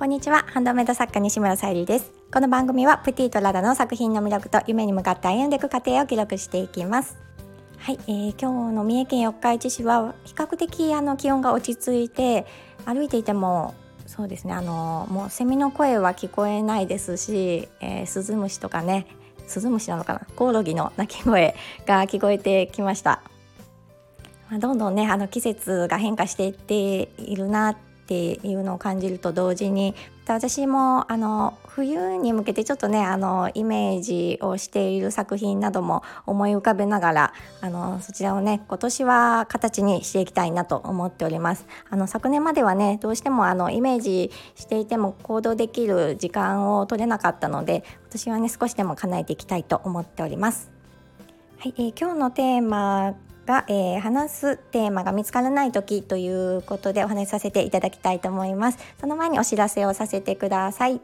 こんにちは。ハンドメイド作家西村さゆりです。この番組はプティとラダの作品の魅力と夢に向かって歩んでいく過程を記録していきます。はい、えー、今日の三重県四日市市は比較的あの気温が落ち着いて歩いていてもそうですねあのもうセミの声は聞こえないですし、えー、スズムシとかねスズムシなのかな？コオロギの鳴き声が聞こえてきました。まあ、どんどんねあの季節が変化していっているなっていうのを感じると同時に私もあの冬に向けてちょっとねあのイメージをしている作品なども思い浮かべながらあのそちらをね今年は形にしていきたいなと思っております。あの昨年まではねどうしてもあのイメージしていても行動できる時間を取れなかったので私はね少しでも叶えていきたいと思っております。はい、えー、今日のテーマが、えー、話すテーマが見つからない時ということでお話しさせていただきたいと思います。その前にお知らせをさせてください。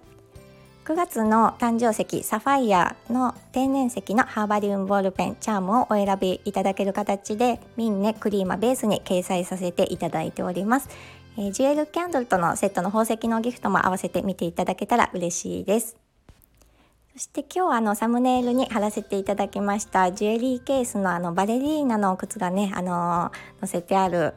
9月の誕生石サファイアの天然石のハーバリウムボールペンチャームをお選びいただける形でミンネクリーマベースに掲載させていただいております、えー、ジュエルキャンドルとのセットの宝石のギフトも合わせて見ていただけたら嬉しいです。そして今日あのサムネイルに貼らせていただきましたジュエリーケースのあのバレリーナの靴がねあの載せてある、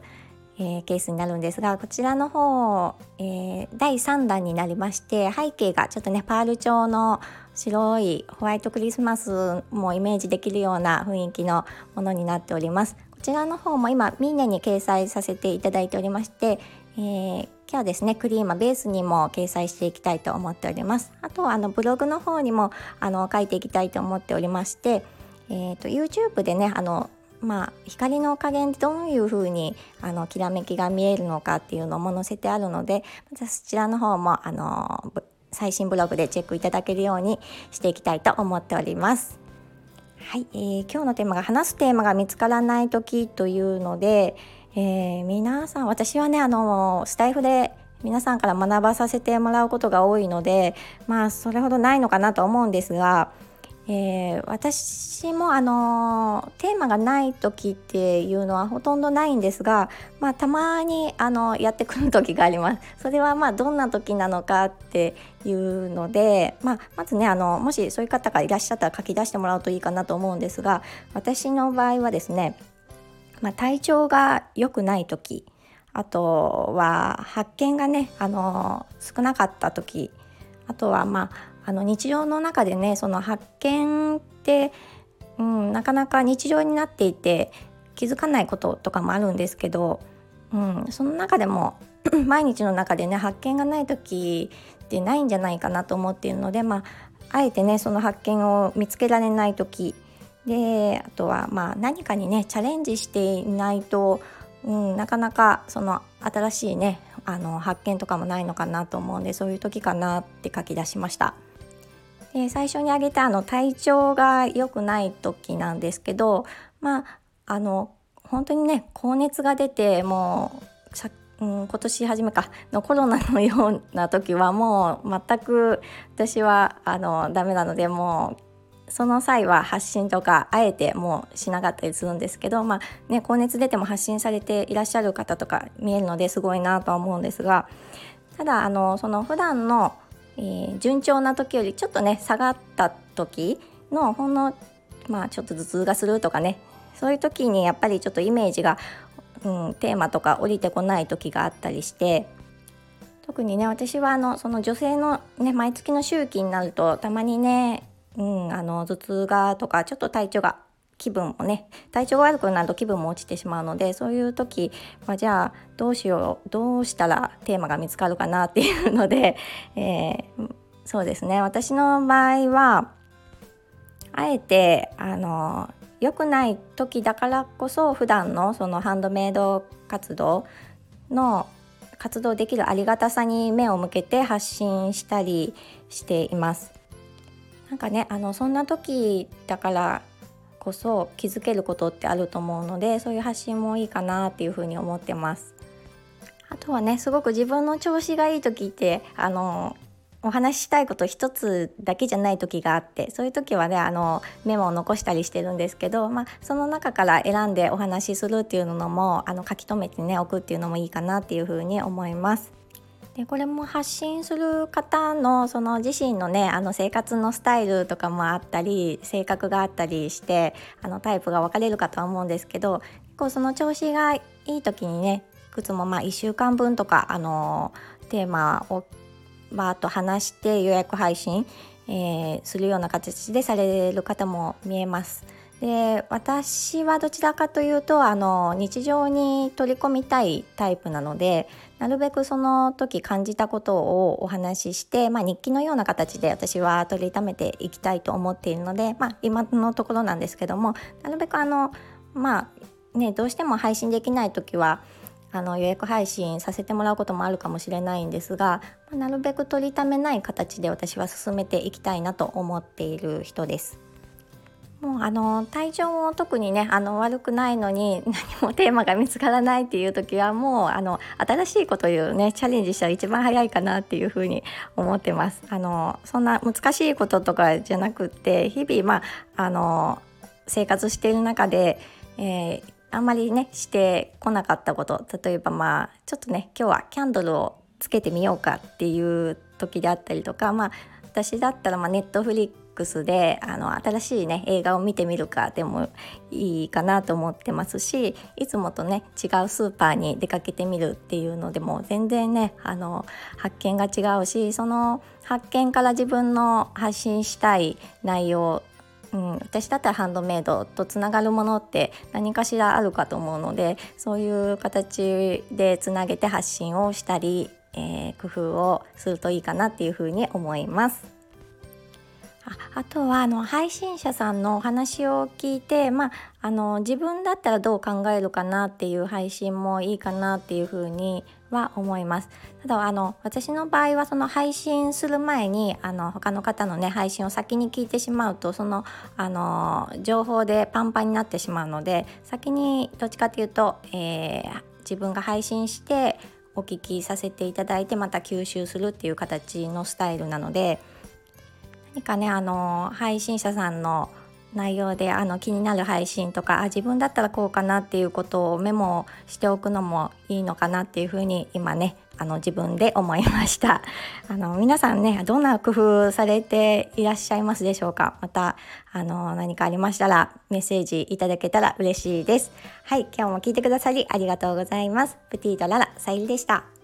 えー、ケースになるんですがこちらの方、えー、第3弾になりまして背景がちょっとねパール調の白いホワイトクリスマスもイメージできるような雰囲気のものになっております。こちらの方も今ミンネに掲載させていただいておりまして、えー今日はですねクリーマベースにも掲載していきたいと思っておりますあとはあのブログの方にもあの書いていきたいと思っておりまして、えーと、YouTube でねあのまあ、光の加減でどういう風にあにきらめきが見えるのかっていうのも載せてあるのでまずそちらの方もあの最新ブログでチェックいただけるようにしていきたいと思っております。はい、えー、今日のテーマが話すテーマが見つからない時というので、えー、皆さん私はねあのスタイフで皆さんから学ばさせてもらうことが多いのでまあそれほどないのかなと思うんですが、えー、私もあのテーマがない時っていうのはほとんどないんですが、まあ、たまにあのやってくる時があります。それはまあどんな時なのかっていうので、まあ、まずねあのもしそういう方がいらっしゃったら書き出してもらうといいかなと思うんですが私の場合はですねまあ、体調が良くない時あとは発見がねあの少なかった時あとはまああの日常の中でねその発見って、うん、なかなか日常になっていて気づかないこととかもあるんですけど、うん、その中でも 毎日の中でね発見がない時ってないんじゃないかなと思っているので、まあ、あえてねその発見を見つけられない時であとはまあ何かにねチャレンジしていないと、うん、なかなかその新しいねあの発見とかもないのかなと思うんでそういう時かなって書き出しました。で最初に挙げたあの体調が良くない時なんですけどまああの本当にね高熱が出てもうさ、うん、今年初めかのコロナのような時はもう全く私はあのダメなのでもうその際は発信とかあえてもうしなかったりするんですけど、まあね、高熱出ても発信されていらっしゃる方とか見えるのですごいなとは思うんですがただあのその普段の、えー、順調な時よりちょっとね下がった時のほんのまあちょっと頭痛がするとかねそういう時にやっぱりちょっとイメージが、うん、テーマとか降りてこない時があったりして特にね私はあのその女性の、ね、毎月の周期になるとたまにねうん、あの頭痛がとかちょっと体調が気分もね体調が悪くなると気分も落ちてしまうのでそういう時はじゃあどうしようどうしたらテーマが見つかるかなっていうので、えー、そうですね私の場合はあえてあの良くない時だからこそ普段のそのハンドメイド活動の活動できるありがたさに目を向けて発信したりしています。なんかねあのそんな時だからこそ気づけることってあると思うのでそういう発信もいいかなっていうふうに思ってます。あとはねすごく自分の調子がいい時ってあのお話ししたいこと一つだけじゃない時があってそういう時はねあのメモを残したりしてるんですけど、まあ、その中から選んでお話しするっていうのもあの書き留めてねおくっていうのもいいかなっていうふうに思います。でこれも発信する方のその自身のねあの生活のスタイルとかもあったり性格があったりしてあのタイプが分かれるかとは思うんですけど結構その調子がいい時にねいくつもまあ1週間分とかあのテーマをバーッと話して予約配信、えー、するような形でされる方も見えます。で私はどちらかというとあの日常に取り込みたいタイプなのでなるべくその時感じたことをお話しして、まあ、日記のような形で私は取りためていきたいと思っているので、まあ、今のところなんですけどもなるべくあのまあねどうしても配信できない時はあの予約配信させてもらうこともあるかもしれないんですが、まあ、なるべく取りためない形で私は進めていきたいなと思っている人です。もうあの体調も特にねあの悪くないのに 何もテーマが見つからないっていう時はもうあの新しいことをねチャレンジしたら一番早いかなっていうふうに思ってます。あのそんな難しいこととかじゃなくて日々まああの生活している中で、えー、あんまりねしてこなかったこと例えばまあちょっとね今日はキャンドルをつけてみようかっていう時であったりとかまあ私だったらまあネットフリッックスであの新しいね映画を見てみるかでもいいかなと思ってますしいつもとね違うスーパーに出かけてみるっていうのでも全然ねあの発見が違うしその発見から自分の発信したい内容うん、私だったらハンドメイドとつながるものって何かしらあるかと思うのでそういう形でつなげて発信をしたり、えー、工夫をするといいかなっていうふうに思います。あとはあの配信者さんのお話を聞いて、まあ、あの自分だったらどう考えるかなっていう配信もいいかなっていうふうには思います。ただあの私の場合はその配信する前にあの他の方のね配信を先に聞いてしまうとそのあの情報でパンパンになってしまうので先にどっちかというと、えー、自分が配信してお聞きさせていただいてまた吸収するっていう形のスタイルなので。何かねあの配信者さんの内容であの気になる配信とかあ自分だったらこうかなっていうことをメモしておくのもいいのかなっていうふうに今ねあの自分で思いました。あの皆さんねどんな工夫されていらっしゃいますでしょうか？またあの何かありましたらメッセージいただけたら嬉しいです。はい今日も聞いてくださりありがとうございます。プティーララさゆりでした。